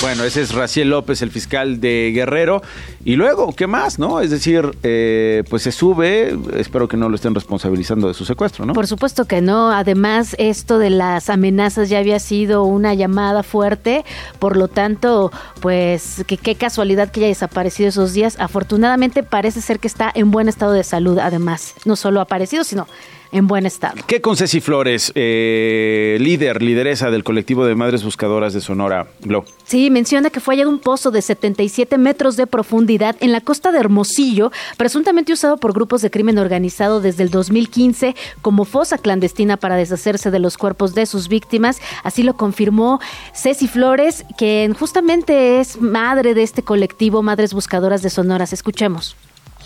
Bueno, ese es Raciel López, el fiscal de Guerrero. Y luego, ¿qué más, no? Es decir, eh, pues se sube, espero que no lo estén responsabilizando de su secuestro, ¿no? Por supuesto que no. Además, esto de las amenazas ya había sido una llamada fuerte. Por lo tanto, pues, que, qué casualidad que haya desaparecido esos días. Afortunadamente, parece ser que está en buen estado de salud, además. No solo ha aparecido, sino en buen estado. ¿Qué con Ceci Flores, eh, líder, lideresa del colectivo de Madres Buscadoras de Sonora, Glo? Sí, menciona que fue hallado un pozo de 77 metros de profundidad en la costa de Hermosillo, presuntamente usado por grupos de crimen organizado desde el 2015 como fosa clandestina para deshacerse de los cuerpos de sus víctimas. Así lo confirmó Ceci Flores, quien justamente es madre de este colectivo Madres Buscadoras de Sonoras. Escuchemos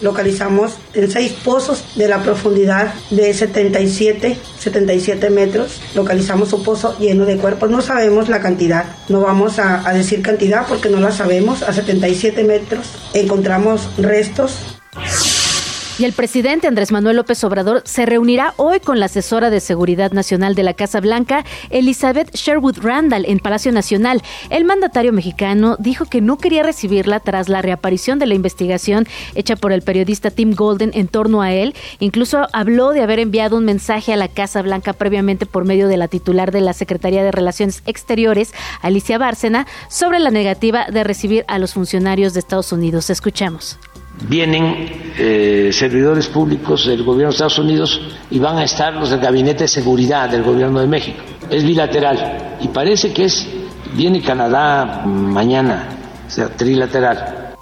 localizamos en seis pozos de la profundidad de 77, 77 metros. Localizamos un pozo lleno de cuerpos. No sabemos la cantidad. No vamos a, a decir cantidad porque no la sabemos. A 77 metros encontramos restos y el presidente Andrés Manuel López Obrador se reunirá hoy con la asesora de Seguridad Nacional de la Casa Blanca, Elizabeth Sherwood Randall, en Palacio Nacional. El mandatario mexicano dijo que no quería recibirla tras la reaparición de la investigación hecha por el periodista Tim Golden en torno a él. Incluso habló de haber enviado un mensaje a la Casa Blanca previamente por medio de la titular de la Secretaría de Relaciones Exteriores, Alicia Bárcena, sobre la negativa de recibir a los funcionarios de Estados Unidos. Escuchamos vienen eh, servidores públicos del gobierno de Estados Unidos y van a estar los del Gabinete de Seguridad del gobierno de México. Es bilateral y parece que es, viene Canadá mañana, o sea, trilateral.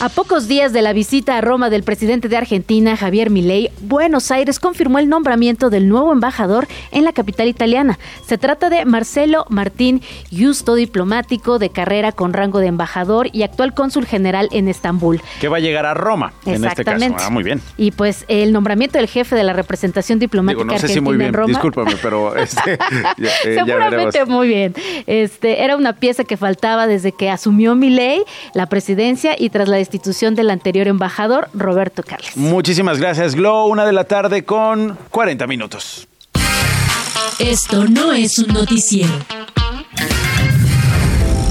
A pocos días de la visita a Roma del presidente de Argentina, Javier Milei, Buenos Aires confirmó el nombramiento del nuevo embajador en la capital italiana. Se trata de Marcelo Martín Justo, diplomático de carrera con rango de embajador y actual cónsul general en Estambul. Que va a llegar a Roma en este caso. Ah, muy bien. Y pues el nombramiento del jefe de la representación diplomática no sé argentina si muy bien, en Roma. Discúlpame, pero este, eh, seguramente muy bien. Este era una pieza que faltaba desde que asumió Milei la presidencia y tras la institución del anterior embajador, Roberto Carles. Muchísimas gracias, Glo. Una de la tarde con 40 minutos. Esto no es un noticiero.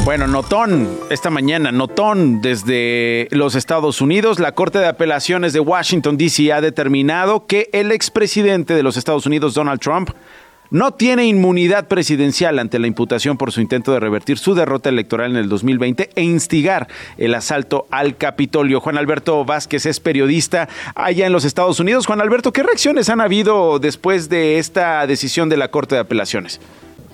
Bueno, notón, esta mañana, notón desde los Estados Unidos, la Corte de Apelaciones de Washington, D.C. ha determinado que el expresidente de los Estados Unidos, Donald Trump, no tiene inmunidad presidencial ante la imputación por su intento de revertir su derrota electoral en el 2020 e instigar el asalto al Capitolio. Juan Alberto Vázquez es periodista allá en los Estados Unidos. Juan Alberto, ¿qué reacciones han habido después de esta decisión de la Corte de Apelaciones?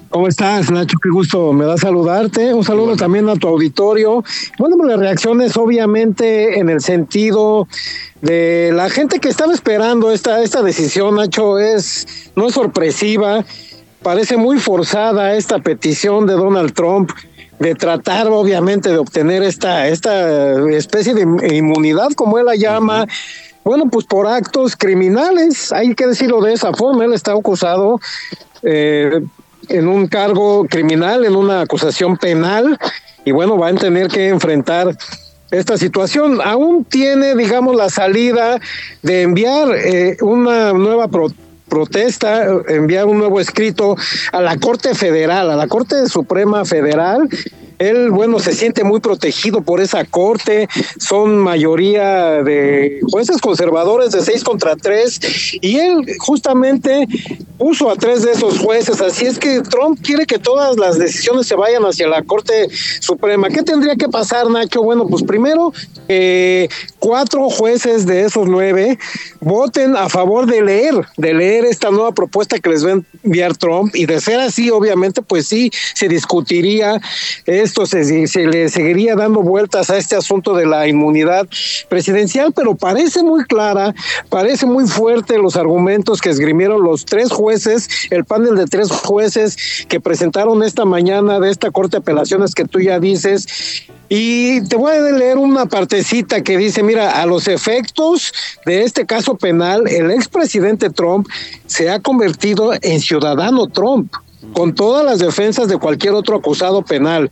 ¿Cómo estás, Nacho? Qué gusto me da saludarte. Un saludo también a tu auditorio. Bueno, pues las reacciones obviamente en el sentido de la gente que estaba esperando esta, esta decisión, Nacho, es no es sorpresiva. Parece muy forzada esta petición de Donald Trump de tratar obviamente de obtener esta, esta especie de inmunidad, como él la llama, bueno, pues por actos criminales, hay que decirlo de esa forma, él está acusado eh, en un cargo criminal, en una acusación penal, y bueno, van a tener que enfrentar esta situación. Aún tiene, digamos, la salida de enviar eh, una nueva protesta, enviar un nuevo escrito a la Corte Federal, a la Corte Suprema Federal, él, bueno, se siente muy protegido por esa corte, son mayoría de jueces conservadores de seis contra tres, y él justamente puso a tres de esos jueces, así es que Trump quiere que todas las decisiones se vayan hacia la Corte Suprema. ¿Qué tendría que pasar, Nacho? Bueno, pues primero, eh, cuatro jueces de esos nueve voten a favor de leer, de leer esta nueva propuesta que les va a enviar Trump, y de ser así, obviamente, pues sí, se discutiría esto se, se, le seguiría dando vueltas a este asunto de la inmunidad presidencial, pero parece muy clara, parece muy fuerte los argumentos que esgrimieron los tres jueces, el panel de tres jueces que presentaron esta mañana de esta Corte de Apelaciones que tú ya dices. Y te voy a leer una partecita que dice, mira, a los efectos de este caso penal, el expresidente Trump se ha convertido en ciudadano Trump con todas las defensas de cualquier otro acusado penal,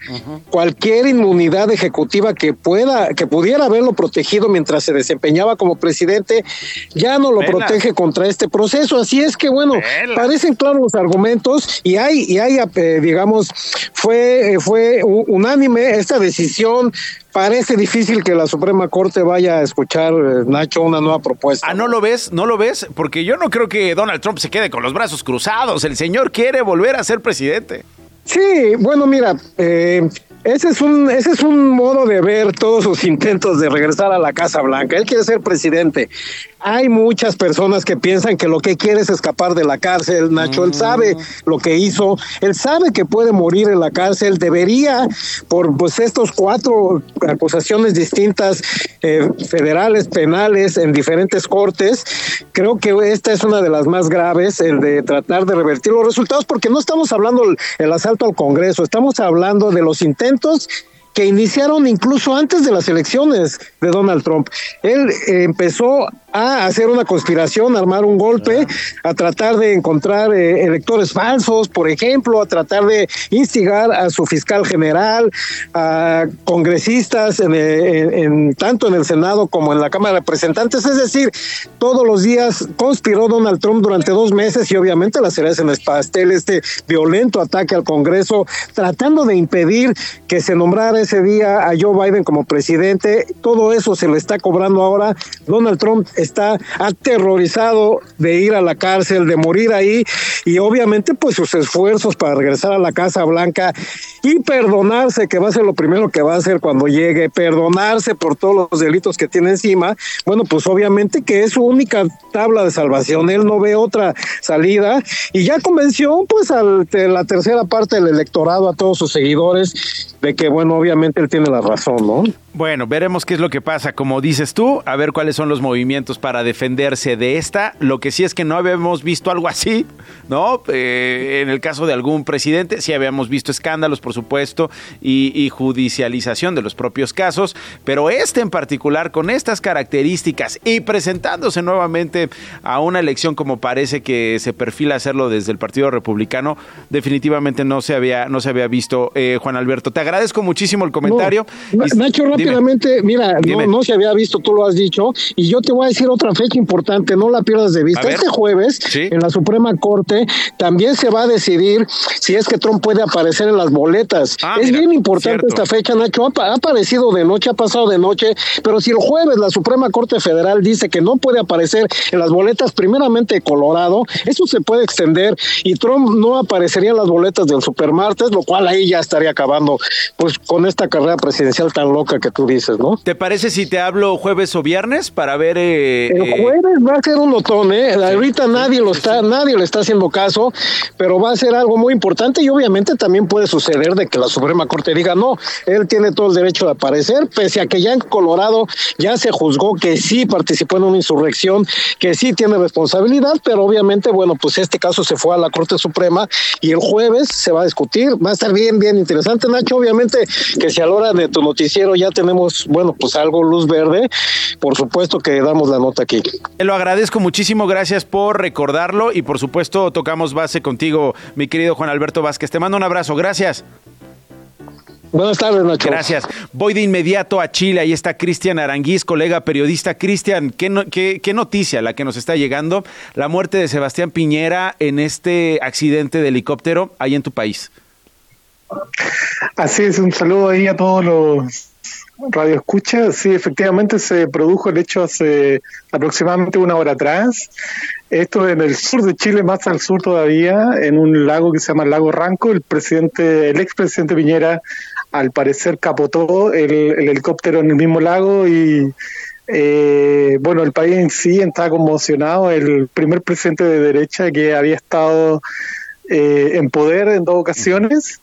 cualquier inmunidad ejecutiva que pueda, que pudiera haberlo protegido mientras se desempeñaba como presidente, ya no lo protege contra este proceso. Así es que bueno, parecen claros los argumentos y hay, y hay, eh, digamos, fue, fue unánime esta decisión parece difícil que la Suprema Corte vaya a escuchar, eh, Nacho, una nueva propuesta. Ah, ¿no lo ves? ¿No lo ves? Porque yo no creo que Donald Trump se quede con los brazos cruzados. El señor quiere volver a ser presidente. Sí, bueno, mira, eh, ese es un ese es un modo de ver todos sus intentos de regresar a la Casa Blanca. Él quiere ser presidente. Hay muchas personas que piensan que lo que quiere es escapar de la cárcel, Nacho. Él sabe mm. lo que hizo, él sabe que puede morir en la cárcel, debería, por pues estos cuatro acusaciones distintas, eh, federales, penales, en diferentes cortes. Creo que esta es una de las más graves, el de tratar de revertir los resultados, porque no estamos hablando del asalto al Congreso, estamos hablando de los intentos que iniciaron incluso antes de las elecciones de Donald Trump. Él eh, empezó a hacer una conspiración, a armar un golpe, a tratar de encontrar eh, electores falsos, por ejemplo, a tratar de instigar a su fiscal general, a congresistas, en, tanto en el Senado como en la Cámara de Representantes. Es decir, todos los días conspiró Donald Trump durante dos meses y obviamente la cereza en el pastel, este violento ataque al Congreso, tratando de impedir que se nombrara ese día a Joe Biden como presidente. Todo eso se le está cobrando ahora. Donald Trump está aterrorizado de ir a la cárcel, de morir ahí y obviamente pues sus esfuerzos para regresar a la Casa Blanca y perdonarse, que va a ser lo primero que va a hacer cuando llegue, perdonarse por todos los delitos que tiene encima, bueno, pues obviamente que es su única tabla de salvación, él no ve otra salida y ya convenció pues a la tercera parte del electorado, a todos sus seguidores, de que bueno, obviamente él tiene la razón, ¿no? Bueno, veremos qué es lo que pasa, como dices tú, a ver cuáles son los movimientos para defenderse de esta. Lo que sí es que no habíamos visto algo así, ¿no? Eh, en el caso de algún presidente, sí habíamos visto escándalos, por supuesto, y, judicialización de los propios casos, pero este en particular, con estas características y presentándose nuevamente a una elección como parece que se perfila hacerlo desde el Partido Republicano, definitivamente no se había, no se había visto. Eh, Juan Alberto, te agradezco muchísimo el comentario. Nacho, rápidamente, mira, no, se había visto, tú lo has dicho, y yo te voy a decir otra fecha importante, no la pierdas de vista. Este jueves, en la Suprema Corte, también se va a decidir si es que Trump puede aparecer en las boletas. Ah, es bien importante esta fecha, Nacho. Ha, aparecido de noche, ha pasado de noche, pero si el jueves la Suprema Corte Federal dice que no puede aparecer en las boletas, primeramente Colorado, eso se puede extender y Trump no aparecería en las boletas del Supermartes, lo cual ahí ya estaría acabando pues con esta carrera presidencial tan loca que tú dices, ¿no? ¿Te parece si te hablo jueves o viernes para ver? Eh, el eh, jueves va a ser un notón, ¿eh? Ahorita nadie lo está, nadie le está haciendo caso, pero va a ser algo muy importante y obviamente también puede suceder de que la Suprema Corte diga no, él tiene todo el derecho de aparecer, pese a que ya en Colorado ya se juzgó que sí participó en una insurrección, que sí tiene responsabilidad, pero obviamente, bueno, pues este caso se fue a la Corte Suprema y el jueves se va a discutir, va a estar bien, bien interesante, Nacho, obviamente que si a la hora de tu noticiero ya tenemos, bueno, pues algo luz verde, por supuesto que damos la nota aquí. Te lo agradezco muchísimo, gracias por recordarlo y por supuesto tocamos base contigo, mi querido Juan Alberto Vázquez. Te mando un abrazo, gracias. Buenas tardes, Nacho. Gracias. Voy de inmediato a Chile. Ahí está Cristian Aranguiz, colega periodista. Cristian, ¿qué, ¿qué, noticia la que nos está llegando? La muerte de Sebastián Piñera en este accidente de helicóptero ahí en tu país. Así es, un saludo ahí a todos los Radio Escucha, sí, efectivamente se produjo el hecho hace aproximadamente una hora atrás. Esto en el sur de Chile, más al sur todavía, en un lago que se llama Lago Ranco. El presidente, el expresidente Piñera, al parecer capotó el, helicóptero en el mismo lago y eh, bueno, el país en sí está conmocionado. El primer presidente de derecha que había estado eh, en poder en dos ocasiones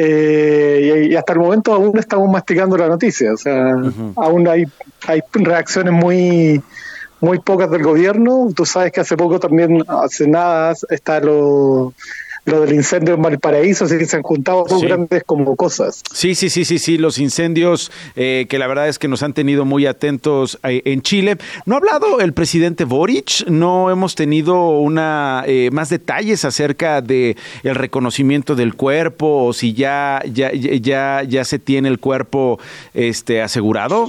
eh, y, hasta el momento aún estamos masticando la noticia, o sea, aún hay, hay reacciones muy muy pocas del gobierno. Tú sabes que hace poco también, hace nada, está lo, lo del incendio en Valparaíso, que se han juntado dos grandes como cosas. Sí, sí, sí, sí, sí, los incendios eh, que la verdad es que nos han tenido muy atentos eh, en Chile. ¿No ha hablado el presidente Boric? ¿No hemos tenido una eh, más detalles acerca de el reconocimiento del cuerpo o si ya, ya, ya, ya se tiene el cuerpo este, asegurado?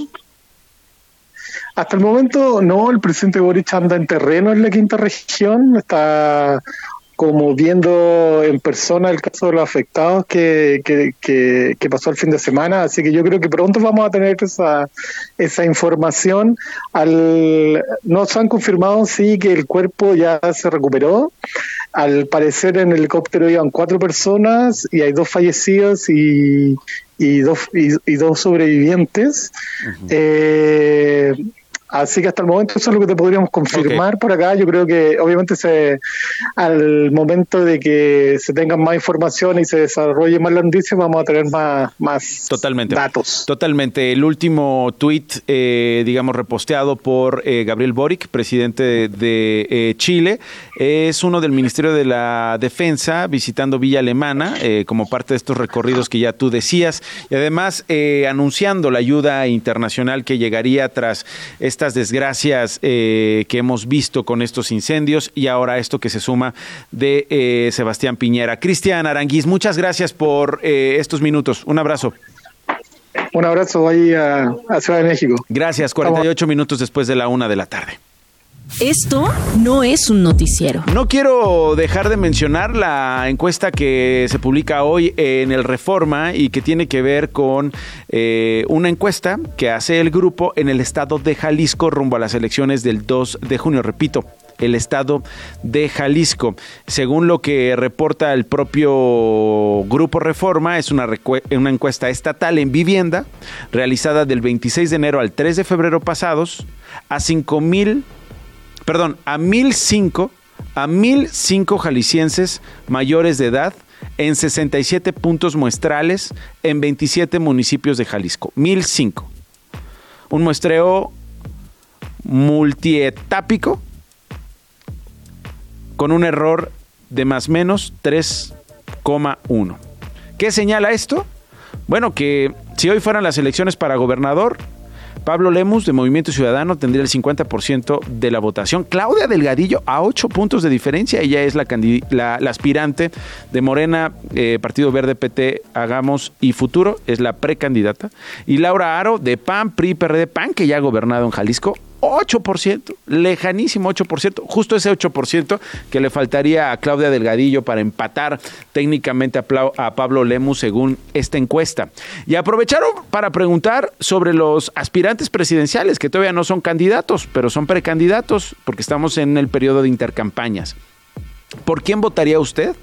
Hasta el momento no, el presidente Boric anda en terreno en la quinta región, está como viendo en persona el caso de los afectados que, que, pasó el fin de semana, así que yo creo que pronto vamos a tener esa, esa información. Al, nos han confirmado sí que el cuerpo ya se recuperó. Al parecer en el helicóptero iban cuatro personas y hay dos fallecidos y, y dos, y, dos sobrevivientes. Así que hasta el momento eso es lo que te podríamos confirmar por acá. Yo creo que obviamente se, al momento de que se tengan más información y se desarrolle más la noticia, vamos a tener más, más Totalmente. datos. Totalmente. El último tweet, eh, digamos, reposteado por eh, Gabriel Boric, presidente de, eh, Chile, es uno del Ministerio de la Defensa visitando Villa Alemana como parte de estos recorridos que ya tú decías y además anunciando la ayuda internacional que llegaría tras este estas desgracias eh, que hemos visto con estos incendios y ahora esto que se suma de eh, Sebastián Piñera. Cristian Aranguiz, muchas gracias por eh, estos minutos. Un abrazo. Un abrazo ahí a, a Ciudad de México. Gracias, 48 minutos después de la una de la tarde. Esto no es un noticiero. No quiero dejar de mencionar la encuesta que se publica hoy en el Reforma y que tiene que ver con eh, una encuesta que hace el grupo en el estado de Jalisco rumbo a las elecciones del 2 de junio. Repito, el estado de Jalisco. Según lo que reporta el propio Grupo Reforma, es una, encuesta estatal en vivienda realizada del 26 de enero al 3 de febrero pasados a 5 mil perdón, a 1005, a 1005 jaliscienses mayores de edad en 67 puntos muestrales en 27 municipios de Jalisco. 1005. Un muestreo multietápico con un error de más menos 3,1. ¿Qué señala esto? Bueno, que si hoy fueran las elecciones para gobernador, Pablo Lemus de Movimiento Ciudadano tendría el 50% de la votación. Claudia Delgadillo a 8 puntos de diferencia. Ella es la, aspirante de Morena, eh, Partido Verde, PT, Hagamos y Futuro. Es la precandidata. Y Laura Aro de PAN, PRI, PRD, PAN, que ya ha gobernado en Jalisco, 8%, lejanísimo 8%, justo ese 8% que le faltaría a Claudia Delgadillo para empatar técnicamente a, Pablo Lemus según esta encuesta. Y aprovecharon para preguntar sobre los aspirantes presidenciales, que todavía no son candidatos, pero son precandidatos, porque estamos en el periodo de intercampañas. ¿Por quién votaría usted?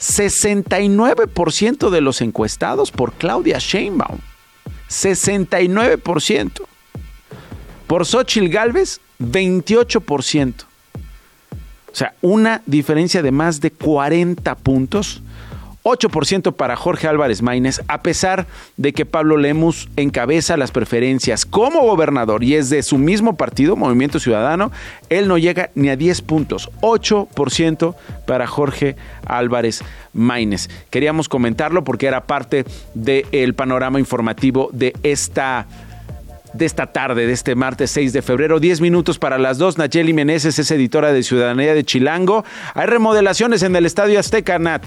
69% de los encuestados por Claudia Sheinbaum. 69%. Por Xochitl Galvez, 28%. O sea, una diferencia de más de 40 puntos. 8% para Jorge Álvarez Maínez, a pesar de que Pablo Lemus encabeza las preferencias como gobernador y es de su mismo partido, Movimiento Ciudadano, él no llega ni a 10 puntos. 8% para Jorge Álvarez Maínez. Queríamos comentarlo porque era parte del panorama informativo de esta de esta tarde, de este martes 6 de febrero. 10 minutos para las dos. Nacheli Meneses es editora de Ciudadanía de Chilango. Hay remodelaciones en el Estadio Azteca, Nat.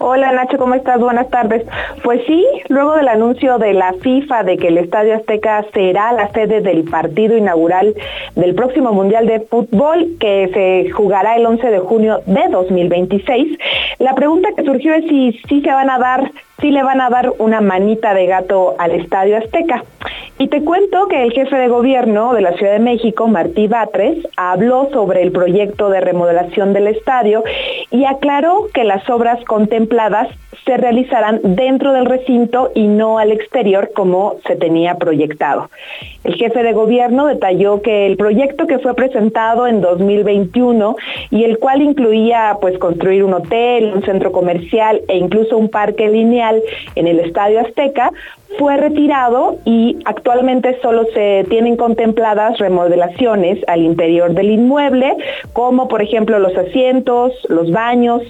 Hola Nacho, ¿cómo estás? Buenas tardes. Pues sí, luego del anuncio de la FIFA de que el Estadio Azteca será la sede del partido inaugural del próximo Mundial de Fútbol que se jugará el 11 de junio de 2026, la pregunta que surgió es si, si se van a dar sí le van a dar una manita de gato al Estadio Azteca. Y te cuento que el jefe de gobierno de la Ciudad de México, Martí Batres, habló sobre el proyecto de remodelación del estadio y aclaró que las obras contempladas se realizarán dentro del recinto y no al exterior como se tenía proyectado. El jefe de gobierno detalló que el proyecto que fue presentado en 2021 y el cual incluía pues construir un hotel, un centro comercial e incluso un parque lineal en el Estadio Azteca fue retirado y actualmente solo se tienen contempladas remodelaciones al interior del inmueble, como por ejemplo los asientos, los baños,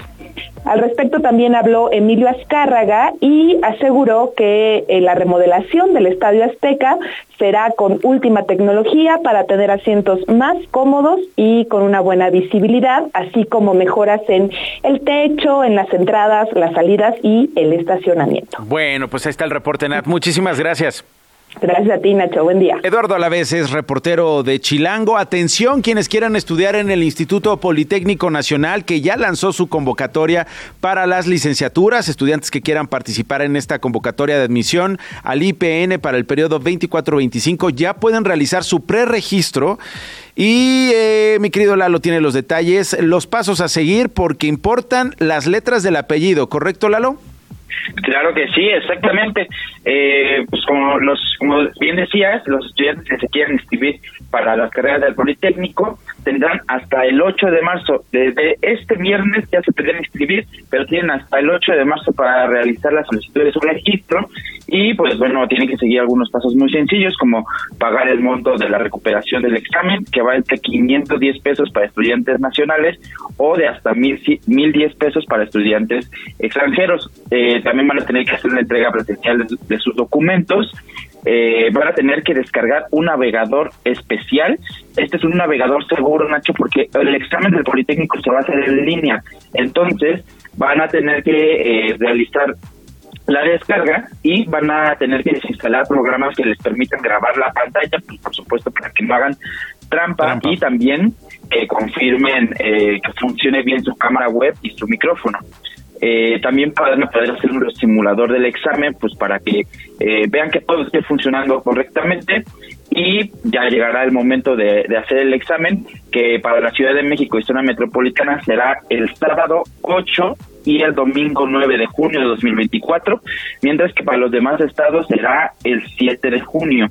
Al respecto también habló Emilio Azcárraga y aseguró que eh, la remodelación del Estadio Azteca será con última tecnología para tener asientos más cómodos y con una buena visibilidad, así como mejoras en el techo, en las entradas, las salidas y el estacionamiento. Bueno, pues ahí está el reporte, Nat. Muchísimas gracias. Gracias a ti, Nacho. Buen día. Eduardo Alavés es reportero de Chilango. Atención, quienes quieran estudiar en el Instituto Politécnico Nacional, que ya lanzó su convocatoria para las licenciaturas. Estudiantes que quieran participar en esta convocatoria de admisión al IPN para el periodo 24-25 ya pueden realizar su preregistro. Y eh, mi querido Lalo tiene los detalles, los pasos a seguir, porque importan las letras del apellido, ¿correcto, Lalo? Claro que sí, exactamente. Eh, pues como los, como bien decías, los estudiantes que se quieren inscribir para las carreras del Politécnico tendrán hasta el 8 de marzo. Desde este viernes ya se pueden inscribir, pero tienen hasta el 8 de marzo para realizar la solicitud de su registro y pues bueno, tienen que seguir algunos pasos muy sencillos como pagar el monto de la recuperación del examen que va entre 510 pesos para estudiantes nacionales o de hasta 1010 pesos para estudiantes extranjeros. Eh, también van a tener que hacer una entrega presencial de, sus documentos. Eh, van a tener que descargar un navegador especial. Este es un navegador seguro, Nacho, porque el examen del Politécnico se va a hacer en línea. Entonces, van a tener que eh, realizar la descarga y van a tener que desinstalar programas que les permitan grabar la pantalla, pues, por supuesto para que no hagan trampa, y también que confirmen eh, que funcione bien su cámara web y su micrófono. Eh, también van a poder hacer un simulador del examen, pues para que eh, vean que todo esté funcionando correctamente y ya llegará el momento de, de, hacer el examen, que para la Ciudad de México y zona metropolitana será el sábado 8 y el domingo 9 de junio de 2024, mientras que para los demás estados será el 7 de junio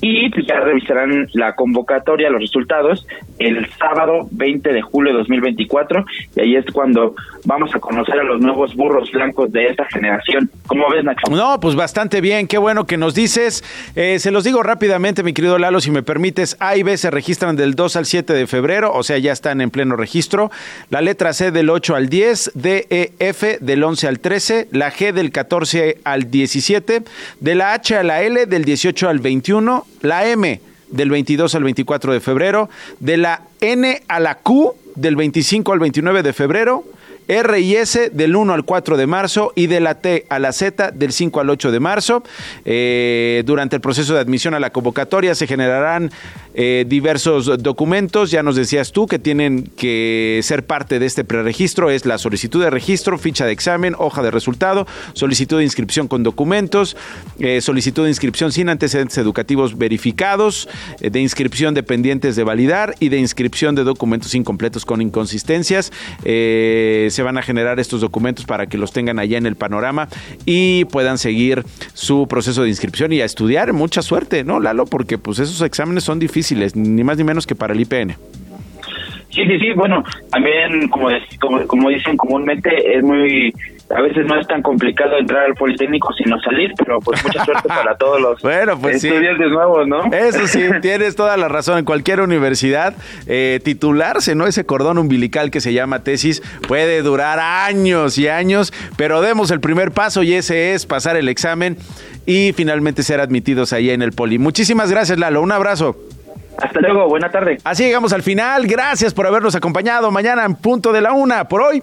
y pues ya revisarán la convocatoria, los resultados, el sábado 20 de julio de 2024 y ahí es cuando vamos a conocer a los nuevos burros blancos de esta generación. ¿Cómo ves, Nacho? No, pues bastante bien, qué bueno que nos dices. Eh, se los digo rápidamente, mi querido Lalo, si me permites, A y B se registran del 2 al 7 de febrero, o sea, ya están en pleno registro. La letra C del 8 al 10, D, E, F del 11 al 13, la G del 14 al 17, de la H a la L del 18 al 21, la M del 22 al 24 de febrero, de la N a la Q del 25 al 29 de febrero, R y S del 1 al 4 de marzo y de la T a la Z del 5 al 8 de marzo. Eh, durante el proceso de admisión a la convocatoria se generarán eh, diversos documentos. Ya nos decías tú que tienen que ser parte de este preregistro. Es la solicitud de registro, ficha de examen, hoja de resultado, solicitud de inscripción con documentos, eh, solicitud de inscripción sin antecedentes educativos verificados, de inscripción de pendientes de validar y de inscripción de documentos incompletos con inconsistencias se van a generar estos documentos para que los tengan allá en el panorama y puedan seguir su proceso de inscripción y a estudiar. Mucha suerte, ¿no, Lalo? Porque pues esos exámenes son difíciles, ni más ni menos que para el IPN. Sí, sí, sí, bueno, también como, como, como dicen comúnmente, es muy a veces no es tan complicado entrar al Politécnico sino salir, pero pues mucha suerte para todos los bueno, pues estudiantes nuevos, ¿no? Eso sí, tienes toda la razón. En cualquier universidad, eh, titularse, ¿no? Ese cordón umbilical que se llama tesis puede durar años y años, pero demos el primer paso y ese es pasar el examen y finalmente ser admitidos ahí en el Poli. Muchísimas gracias, Lalo. Un abrazo. Hasta luego, buena tarde. Así llegamos al final. Gracias por habernos acompañado mañana en punto de la una. Por hoy,